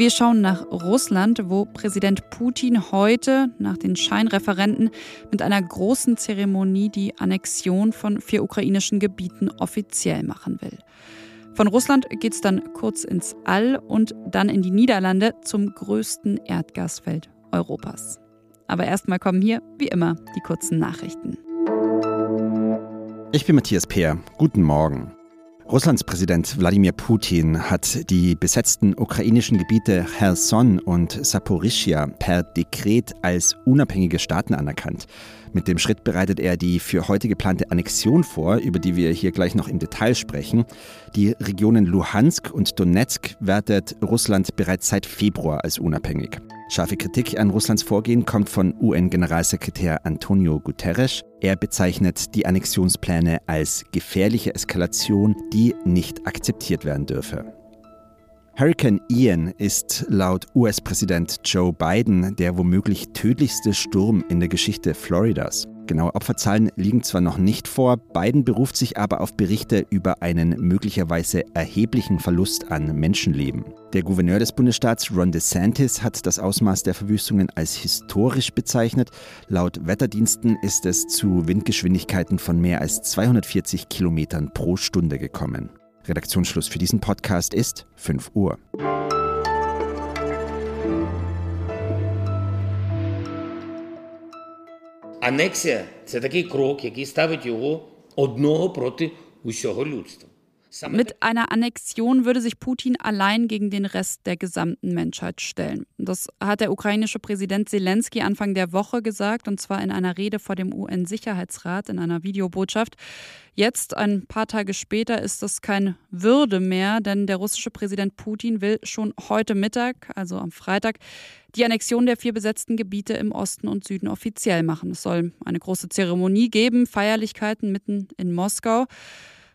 Wir schauen nach Russland, wo Präsident Putin heute nach den Scheinreferenten mit einer großen Zeremonie die Annexion von vier ukrainischen Gebieten offiziell machen will. Von Russland geht es dann kurz ins All und dann in die Niederlande zum größten Erdgasfeld Europas. Aber erstmal kommen hier, wie immer, die kurzen Nachrichten. Ich bin Matthias Peer. Guten Morgen. Russlands Präsident Wladimir Putin hat die besetzten ukrainischen Gebiete Cherson und Saporischia per Dekret als unabhängige Staaten anerkannt. Mit dem Schritt bereitet er die für heute geplante Annexion vor, über die wir hier gleich noch im Detail sprechen. Die Regionen Luhansk und Donetsk wertet Russland bereits seit Februar als unabhängig. Scharfe Kritik an Russlands Vorgehen kommt von UN-Generalsekretär Antonio Guterres. Er bezeichnet die Annexionspläne als gefährliche Eskalation, die nicht akzeptiert werden dürfe. Hurricane Ian ist laut US-Präsident Joe Biden der womöglich tödlichste Sturm in der Geschichte Floridas. Genaue Opferzahlen liegen zwar noch nicht vor, Biden beruft sich aber auf Berichte über einen möglicherweise erheblichen Verlust an Menschenleben. Der Gouverneur des Bundesstaats Ron DeSantis hat das Ausmaß der Verwüstungen als historisch bezeichnet. Laut Wetterdiensten ist es zu Windgeschwindigkeiten von mehr als 240 Kilometern pro Stunde gekommen. Redaktionsschluss für diesen Podcast ist 5 Uhr. Анексія це такий крок, який ставить його одного проти усього людства. Mit einer Annexion würde sich Putin allein gegen den Rest der gesamten Menschheit stellen. Das hat der ukrainische Präsident Zelensky Anfang der Woche gesagt, und zwar in einer Rede vor dem UN-Sicherheitsrat in einer Videobotschaft. Jetzt, ein paar Tage später, ist das kein Würde mehr, denn der russische Präsident Putin will schon heute Mittag, also am Freitag, die Annexion der vier besetzten Gebiete im Osten und Süden offiziell machen. Es soll eine große Zeremonie geben, Feierlichkeiten mitten in Moskau.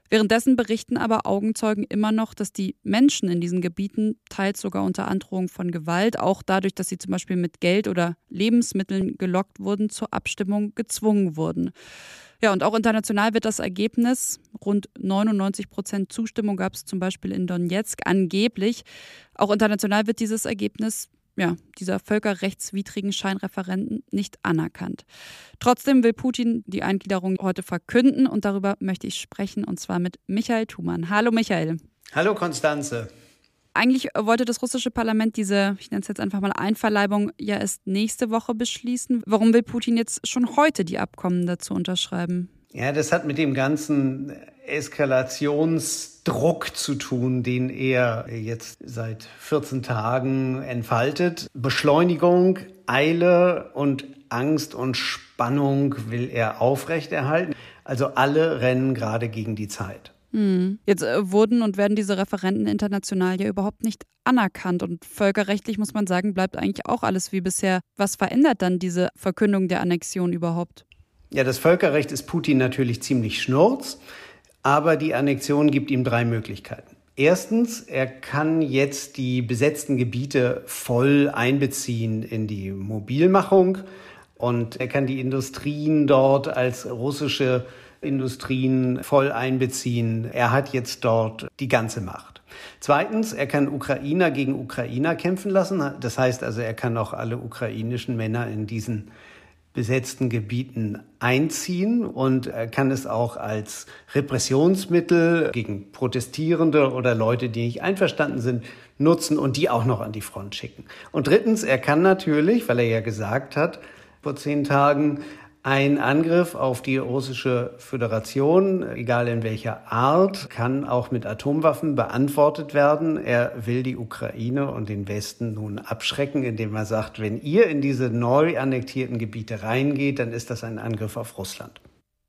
Währenddessen berichten aber Augenzeugen immer noch, dass die Menschen in diesen Gebieten teils sogar unter Androhung von Gewalt, auch dadurch, dass sie zum Beispiel mit Geld oder Lebensmitteln gelockt wurden, zur Abstimmung gezwungen wurden. Ja, und auch international wird das Ergebnis, rund 99 Prozent Zustimmung gab es zum Beispiel in Donetsk angeblich, auch international wird dieses Ergebnis ja, dieser völkerrechtswidrigen Scheinreferenten nicht anerkannt. Trotzdem will Putin die Eingliederung heute verkünden und darüber möchte ich sprechen und zwar mit Michael Thumann. Hallo Michael. Hallo Konstanze. Eigentlich wollte das russische Parlament diese, ich nenne es jetzt einfach mal Einverleibung, ja erst nächste Woche beschließen. Warum will Putin jetzt schon heute die Abkommen dazu unterschreiben? Ja, das hat mit dem ganzen Eskalationsdruck zu tun, den er jetzt seit 14 Tagen entfaltet. Beschleunigung, Eile und Angst und Spannung will er aufrechterhalten. Also alle rennen gerade gegen die Zeit. Hm. Jetzt äh, wurden und werden diese Referenten international ja überhaupt nicht anerkannt. Und völkerrechtlich muss man sagen, bleibt eigentlich auch alles wie bisher. Was verändert dann diese Verkündung der Annexion überhaupt? Ja, das Völkerrecht ist Putin natürlich ziemlich schnurz, aber die Annexion gibt ihm drei Möglichkeiten. Erstens, er kann jetzt die besetzten Gebiete voll einbeziehen in die Mobilmachung und er kann die Industrien dort als russische Industrien voll einbeziehen. Er hat jetzt dort die ganze Macht. Zweitens, er kann Ukrainer gegen Ukrainer kämpfen lassen. Das heißt also, er kann auch alle ukrainischen Männer in diesen besetzten Gebieten einziehen und kann es auch als Repressionsmittel gegen Protestierende oder Leute, die nicht einverstanden sind, nutzen und die auch noch an die Front schicken. Und drittens, er kann natürlich, weil er ja gesagt hat, vor zehn Tagen, ein Angriff auf die russische Föderation, egal in welcher Art, kann auch mit Atomwaffen beantwortet werden. Er will die Ukraine und den Westen nun abschrecken, indem er sagt, wenn ihr in diese neu annektierten Gebiete reingeht, dann ist das ein Angriff auf Russland.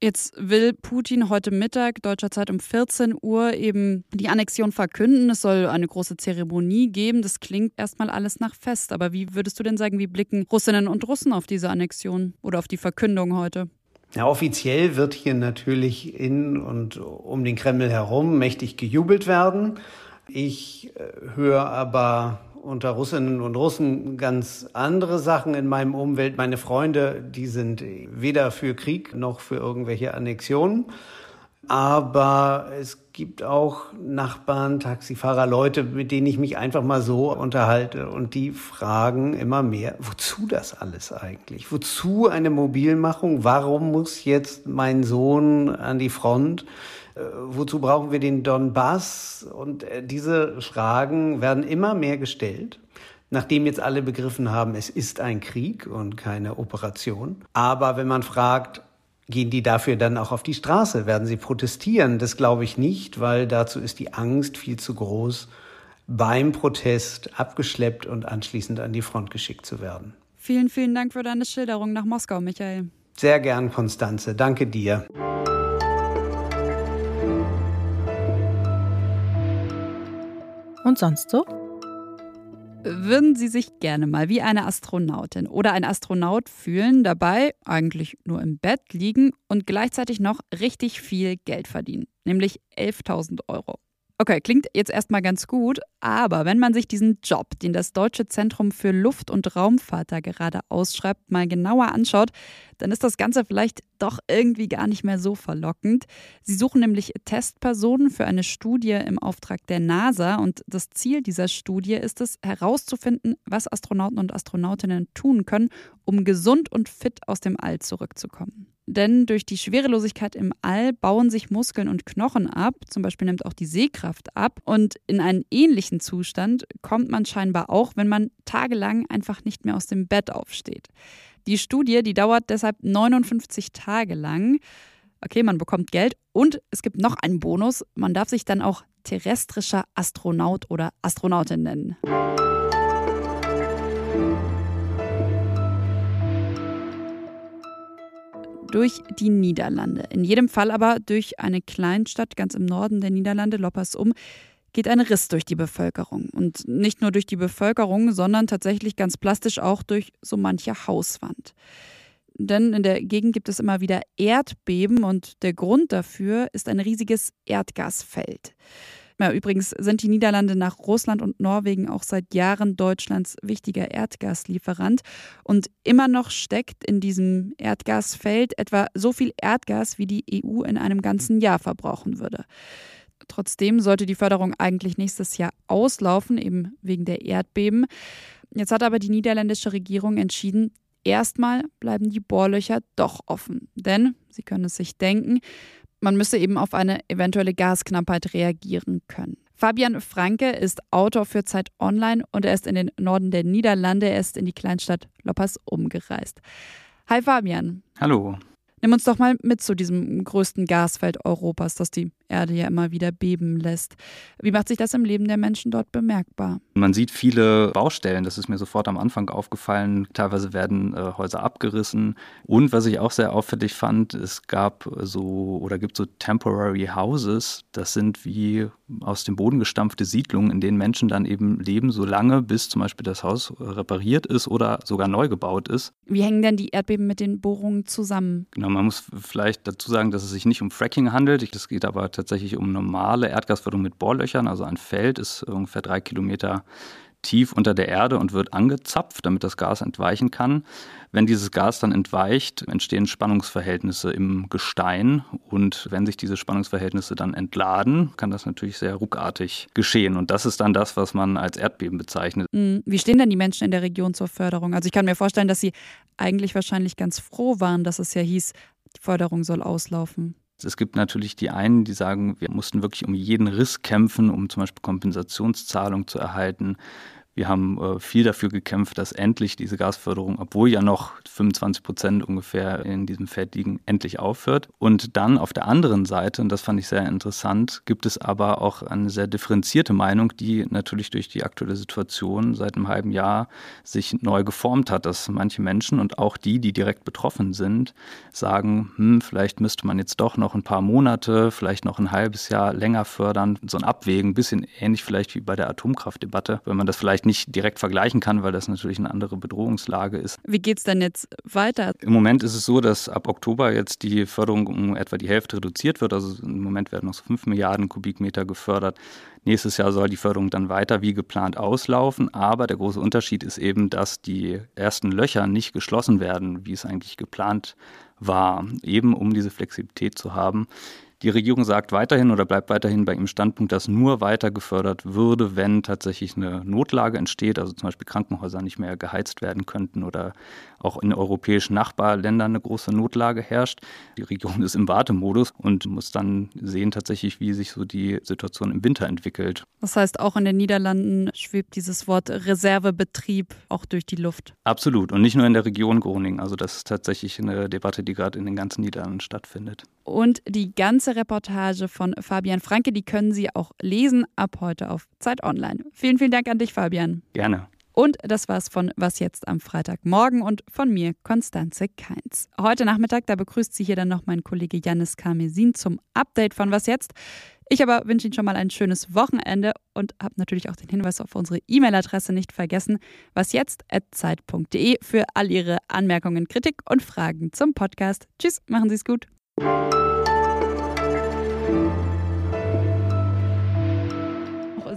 Jetzt will Putin heute Mittag, deutscher Zeit um 14 Uhr, eben die Annexion verkünden. Es soll eine große Zeremonie geben. Das klingt erstmal alles nach Fest. Aber wie würdest du denn sagen, wie blicken Russinnen und Russen auf diese Annexion oder auf die Verkündung heute? Ja, offiziell wird hier natürlich in und um den Kreml herum mächtig gejubelt werden. Ich äh, höre aber unter Russinnen und Russen ganz andere Sachen in meinem Umwelt. Meine Freunde, die sind weder für Krieg noch für irgendwelche Annexionen. Aber es gibt auch Nachbarn, Taxifahrer, Leute, mit denen ich mich einfach mal so unterhalte und die fragen immer mehr, wozu das alles eigentlich? Wozu eine Mobilmachung? Warum muss jetzt mein Sohn an die Front? Äh, wozu brauchen wir den Donbass? Und äh, diese Fragen werden immer mehr gestellt nachdem jetzt alle begriffen haben, es ist ein Krieg und keine Operation. Aber wenn man fragt, Gehen die dafür dann auch auf die Straße? Werden sie protestieren? Das glaube ich nicht, weil dazu ist die Angst viel zu groß, beim Protest abgeschleppt und anschließend an die Front geschickt zu werden. Vielen, vielen Dank für deine Schilderung nach Moskau, Michael. Sehr gern, Konstanze. Danke dir. Und sonst so? Würden Sie sich gerne mal wie eine Astronautin oder ein Astronaut fühlen, dabei eigentlich nur im Bett liegen und gleichzeitig noch richtig viel Geld verdienen, nämlich 11.000 Euro? Okay, klingt jetzt erstmal ganz gut, aber wenn man sich diesen Job, den das Deutsche Zentrum für Luft- und Raumfahrt da gerade ausschreibt, mal genauer anschaut, dann ist das Ganze vielleicht doch irgendwie gar nicht mehr so verlockend. Sie suchen nämlich Testpersonen für eine Studie im Auftrag der NASA und das Ziel dieser Studie ist es, herauszufinden, was Astronauten und Astronautinnen tun können, um gesund und fit aus dem All zurückzukommen. Denn durch die Schwerelosigkeit im All bauen sich Muskeln und Knochen ab, zum Beispiel nimmt auch die Sehkraft ab. Und in einen ähnlichen Zustand kommt man scheinbar auch, wenn man tagelang einfach nicht mehr aus dem Bett aufsteht. Die Studie, die dauert deshalb 59 Tage lang. Okay, man bekommt Geld und es gibt noch einen Bonus. Man darf sich dann auch terrestrischer Astronaut oder Astronautin nennen. Durch die Niederlande. In jedem Fall aber durch eine Kleinstadt ganz im Norden der Niederlande, Loppersum, geht ein Riss durch die Bevölkerung. Und nicht nur durch die Bevölkerung, sondern tatsächlich ganz plastisch auch durch so manche Hauswand. Denn in der Gegend gibt es immer wieder Erdbeben und der Grund dafür ist ein riesiges Erdgasfeld. Ja, übrigens sind die Niederlande nach Russland und Norwegen auch seit Jahren Deutschlands wichtiger Erdgaslieferant. Und immer noch steckt in diesem Erdgasfeld etwa so viel Erdgas, wie die EU in einem ganzen Jahr verbrauchen würde. Trotzdem sollte die Förderung eigentlich nächstes Jahr auslaufen, eben wegen der Erdbeben. Jetzt hat aber die niederländische Regierung entschieden, erstmal bleiben die Bohrlöcher doch offen. Denn, Sie können es sich denken, man müsse eben auf eine eventuelle Gasknappheit reagieren können. Fabian Franke ist Autor für Zeit Online und er ist in den Norden der Niederlande, er ist in die Kleinstadt Loppers umgereist. Hi Fabian. Hallo. Nimm uns doch mal mit zu diesem größten Gasfeld Europas, das die Erde ja immer wieder beben lässt. Wie macht sich das im Leben der Menschen dort bemerkbar? Man sieht viele Baustellen, das ist mir sofort am Anfang aufgefallen. Teilweise werden äh, Häuser abgerissen. Und was ich auch sehr auffällig fand, es gab so oder gibt so Temporary Houses. Das sind wie aus dem Boden gestampfte Siedlungen, in denen Menschen dann eben leben, solange bis zum Beispiel das Haus repariert ist oder sogar neu gebaut ist. Wie hängen denn die Erdbeben mit den Bohrungen zusammen? Genau, man muss vielleicht dazu sagen, dass es sich nicht um Fracking handelt. Es geht aber tatsächlich um normale Erdgasförderung mit Bohrlöchern. Also ein Feld ist ungefähr drei Kilometer tief unter der Erde und wird angezapft, damit das Gas entweichen kann. Wenn dieses Gas dann entweicht, entstehen Spannungsverhältnisse im Gestein und wenn sich diese Spannungsverhältnisse dann entladen, kann das natürlich sehr ruckartig geschehen und das ist dann das, was man als Erdbeben bezeichnet. Hm, wie stehen denn die Menschen in der Region zur Förderung? Also ich kann mir vorstellen, dass sie eigentlich wahrscheinlich ganz froh waren, dass es ja hieß, die Förderung soll auslaufen. Es gibt natürlich die einen, die sagen, wir mussten wirklich um jeden Riss kämpfen, um zum Beispiel Kompensationszahlung zu erhalten. Wir haben äh, viel dafür gekämpft, dass endlich diese Gasförderung, obwohl ja noch 25 Prozent ungefähr in diesem Feld liegen, endlich aufhört. Und dann auf der anderen Seite, und das fand ich sehr interessant, gibt es aber auch eine sehr differenzierte Meinung, die natürlich durch die aktuelle Situation seit einem halben Jahr sich neu geformt hat, dass manche Menschen und auch die, die direkt betroffen sind, sagen, hm, vielleicht müsste man jetzt doch noch ein paar Monate, vielleicht noch ein halbes Jahr länger fördern, so ein Abwägen, ein bisschen ähnlich vielleicht wie bei der Atomkraftdebatte, wenn man das vielleicht nicht direkt vergleichen kann, weil das natürlich eine andere Bedrohungslage ist. Wie geht es denn jetzt weiter? Im Moment ist es so, dass ab Oktober jetzt die Förderung um etwa die Hälfte reduziert wird. Also im Moment werden noch so 5 Milliarden Kubikmeter gefördert. Nächstes Jahr soll die Förderung dann weiter wie geplant auslaufen. Aber der große Unterschied ist eben, dass die ersten Löcher nicht geschlossen werden, wie es eigentlich geplant war, eben um diese Flexibilität zu haben Die Regierung sagt weiterhin oder bleibt weiterhin bei ihrem Standpunkt, dass nur weiter gefördert würde, wenn tatsächlich eine Notlage entsteht, also zum Beispiel Krankenhäuser nicht mehr geheizt werden könnten oder auch in europäischen Nachbarländern eine große Notlage herrscht. Die Regierung ist im Wartemodus und muss dann sehen tatsächlich, wie sich so die Situation im Winter entwickelt. Das heißt, auch in den Niederlanden schwebt dieses Wort Reservebetrieb auch durch die Luft. Absolut. Und nicht nur in der Region Groningen. Also das ist tatsächlich eine Debatte, die gerade in den ganzen Niederlanden stattfindet. Und die ganze Reportage von Fabian Franke, die können Sie auch lesen ab heute auf Zeit Online. Vielen, vielen Dank an dich, Fabian. Gerne. Und das war's von Was jetzt am Freitagmorgen und von mir, Konstanze Keins. Heute Nachmittag, da begrüßt Sie hier dann noch mein Kollege Janis Karmesin zum Update von Was jetzt. Ich aber wünsche Ihnen schon mal ein schönes Wochenende und habe natürlich auch den Hinweis auf unsere E-Mail-Adresse nicht vergessen, wasjetzt.zeit.de für all Ihre Anmerkungen, Kritik und Fragen zum Podcast. Tschüss, machen Sie es gut.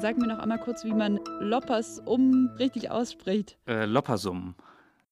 Sag mir noch einmal kurz, wie man Loppers um richtig ausspricht. Äh, Loppersum.